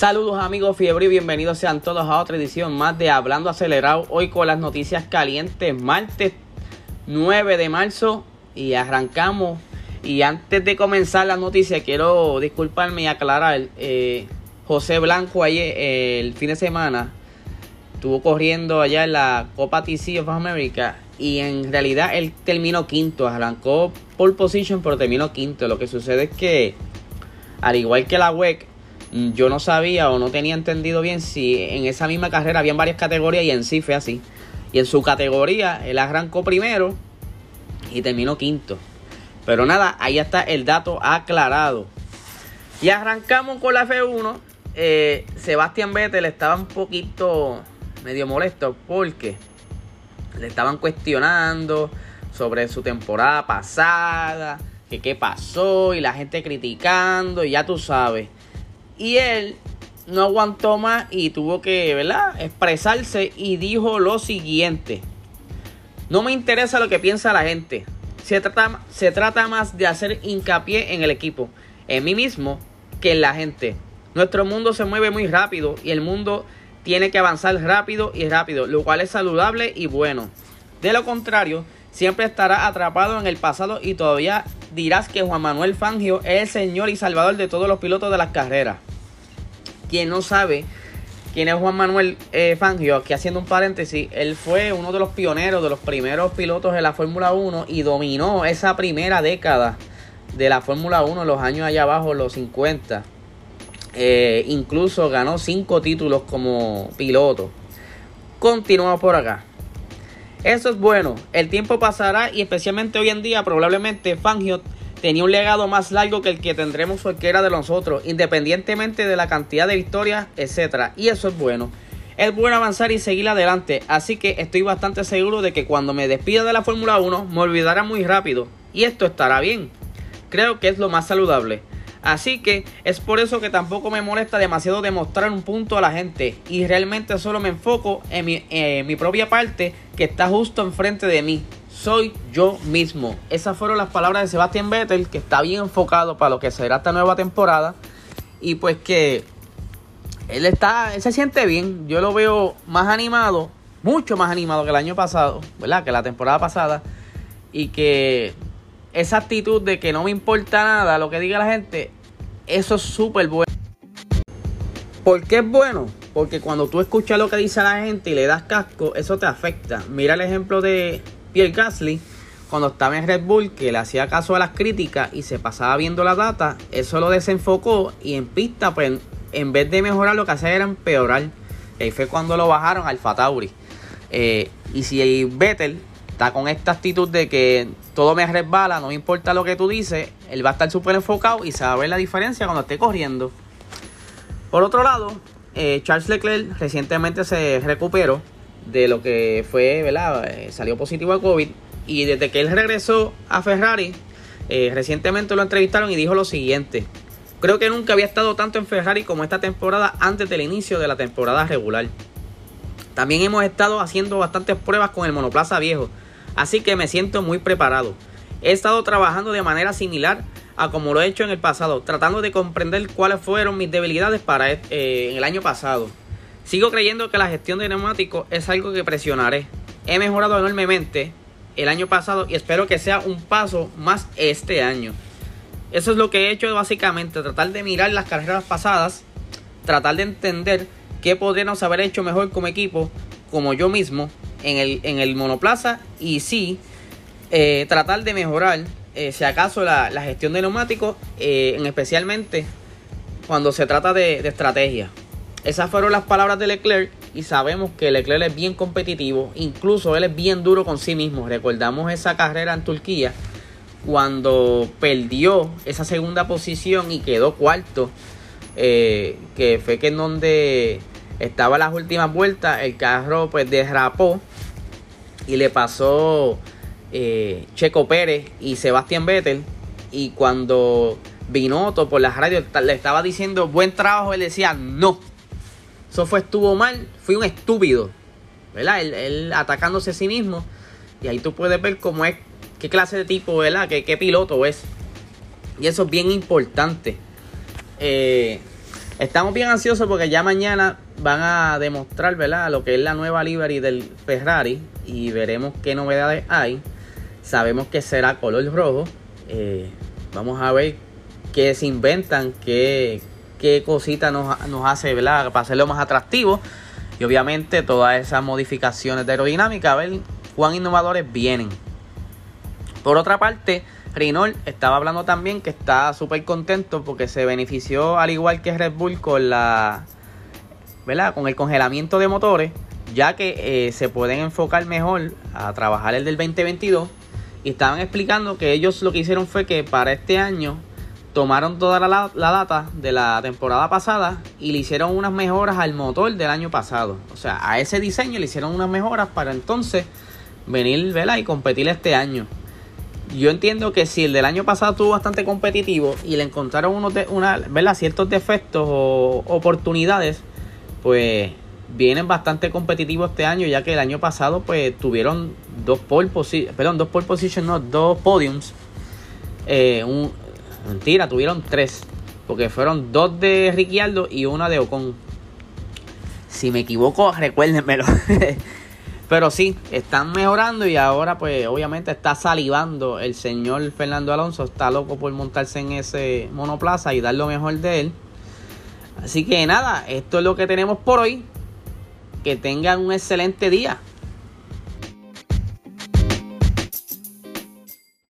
Saludos amigos Fiebre y bienvenidos sean todos a otra edición más de Hablando Acelerado. Hoy con las noticias calientes, martes 9 de marzo y arrancamos. Y antes de comenzar la noticia quiero disculparme y aclarar. Eh, José Blanco ayer, el fin de semana, estuvo corriendo allá en la Copa TC of America y en realidad él terminó quinto, arrancó pole position pero terminó quinto. Lo que sucede es que al igual que la WEC, yo no sabía o no tenía entendido bien si en esa misma carrera habían varias categorías y en sí fue así. Y en su categoría él arrancó primero y terminó quinto. Pero nada, ahí está el dato aclarado. Y arrancamos con la F1. Eh, Sebastián Vettel estaba un poquito medio molesto porque le estaban cuestionando sobre su temporada pasada, que qué pasó y la gente criticando y ya tú sabes. Y él no aguantó más y tuvo que, ¿verdad? Expresarse y dijo lo siguiente. No me interesa lo que piensa la gente. Se trata, se trata más de hacer hincapié en el equipo, en mí mismo, que en la gente. Nuestro mundo se mueve muy rápido y el mundo tiene que avanzar rápido y rápido, lo cual es saludable y bueno. De lo contrario, siempre estará atrapado en el pasado y todavía dirás que Juan Manuel Fangio es el señor y salvador de todos los pilotos de las carreras quien no sabe quién es Juan Manuel eh, Fangio, aquí haciendo un paréntesis, él fue uno de los pioneros, de los primeros pilotos de la Fórmula 1 y dominó esa primera década de la Fórmula 1, los años allá abajo, los 50. Eh, incluso ganó cinco títulos como piloto. Continuamos por acá. Eso es bueno. El tiempo pasará y especialmente hoy en día probablemente Fangio tenía un legado más largo que el que tendremos cualquiera de nosotros, independientemente de la cantidad de victorias, etc. Y eso es bueno. Es bueno avanzar y seguir adelante, así que estoy bastante seguro de que cuando me despida de la Fórmula 1 me olvidará muy rápido, y esto estará bien. Creo que es lo más saludable. Así que es por eso que tampoco me molesta demasiado demostrar un punto a la gente y realmente solo me enfoco en mi, en mi propia parte que está justo enfrente de mí soy yo mismo. Esas fueron las palabras de Sebastián Vettel, que está bien enfocado para lo que será esta nueva temporada. Y pues que él está, él se siente bien. Yo lo veo más animado, mucho más animado que el año pasado, ¿verdad? Que la temporada pasada. Y que esa actitud de que no me importa nada lo que diga la gente, eso es súper bueno. ¿Por qué es bueno? Porque cuando tú escuchas lo que dice la gente y le das casco, eso te afecta. Mira el ejemplo de Pierre Gasly, cuando estaba en Red Bull, que le hacía caso a las críticas y se pasaba viendo la data, eso lo desenfocó y en pista, pues en vez de mejorar, lo que hacía era empeorar. Ahí fue cuando lo bajaron al Fatauri. Eh, y si Vettel está con esta actitud de que todo me resbala, no me importa lo que tú dices, él va a estar súper enfocado y se va a ver la diferencia cuando esté corriendo. Por otro lado, eh, Charles Leclerc recientemente se recuperó de lo que fue, ¿verdad? Eh, salió positivo a COVID. Y desde que él regresó a Ferrari, eh, recientemente lo entrevistaron y dijo lo siguiente. Creo que nunca había estado tanto en Ferrari como esta temporada antes del inicio de la temporada regular. También hemos estado haciendo bastantes pruebas con el monoplaza viejo, así que me siento muy preparado. He estado trabajando de manera similar a como lo he hecho en el pasado, tratando de comprender cuáles fueron mis debilidades para eh, en el año pasado. Sigo creyendo que la gestión de neumáticos es algo que presionaré. He mejorado enormemente el año pasado y espero que sea un paso más este año. Eso es lo que he hecho básicamente, tratar de mirar las carreras pasadas, tratar de entender qué podríamos haber hecho mejor como equipo, como yo mismo, en el, en el monoplaza y sí, eh, tratar de mejorar, eh, si acaso, la, gestión de neumáticos, eh, en especialmente cuando se trata de estrategia. Esas fueron las palabras de Leclerc y sabemos que Leclerc es bien competitivo, incluso él es bien duro con sí mismo. Recordamos esa carrera en Turquía cuando perdió esa segunda posición y quedó cuarto, eh, que fue que en donde estaba las últimas vueltas, el carro pues derrapó y le pasó eh, Checo Pérez y Sebastián Vettel y cuando Binotto por las radios le estaba diciendo buen trabajo, él decía no eso fue, estuvo mal, fui un estúpido, ¿verdad? Él, atacándose a sí mismo. Y ahí tú puedes ver cómo es, qué clase de tipo, ¿verdad? Qué, piloto es. Y eso es bien importante. Eh, Estamos bien ansiosos porque ya mañana van a demostrar, ¿verdad? Lo que es la nueva livery del Ferrari y veremos qué novedades hay. Sabemos que será color rojo. Eh, vamos a ver qué se inventan, qué, qué cosita nos, hace, ¿verdad? Para hacerlo más atractivo. Y obviamente todas esas modificaciones de aerodinámica, a ver cuán innovadores vienen. Por otra parte, Renault estaba hablando también que está súper contento porque se benefició al igual que Red Bull con la ¿verdad? con el congelamiento de motores, ya que eh, se pueden enfocar mejor a trabajar el del 2022 y estaban explicando que ellos lo que hicieron fue que para este año tomaron toda la, la, data de la temporada pasada y le hicieron unas mejoras al motor del año pasado. O sea, a ese diseño le hicieron unas mejoras para entonces venir ¿verdad? y competir este año yo entiendo que si el del año pasado estuvo bastante competitivo y le encontraron unos de, una, ¿verdad? ciertos defectos o oportunidades, pues vienen bastante competitivos este año, ya que el año pasado pues tuvieron dos pole perdón, dos pole position, no, dos podiums. Eh, un, mentira, tuvieron tres, porque fueron dos de Ricciardo y una de Ocon. Si me equivoco, recuérdenmelo. Pero sí, están mejorando y ahora pues obviamente está salivando el señor Fernando Alonso. Está loco por montarse en ese monoplaza y dar lo mejor de él. Así que nada, esto es lo que tenemos por hoy. Que tengan un excelente día.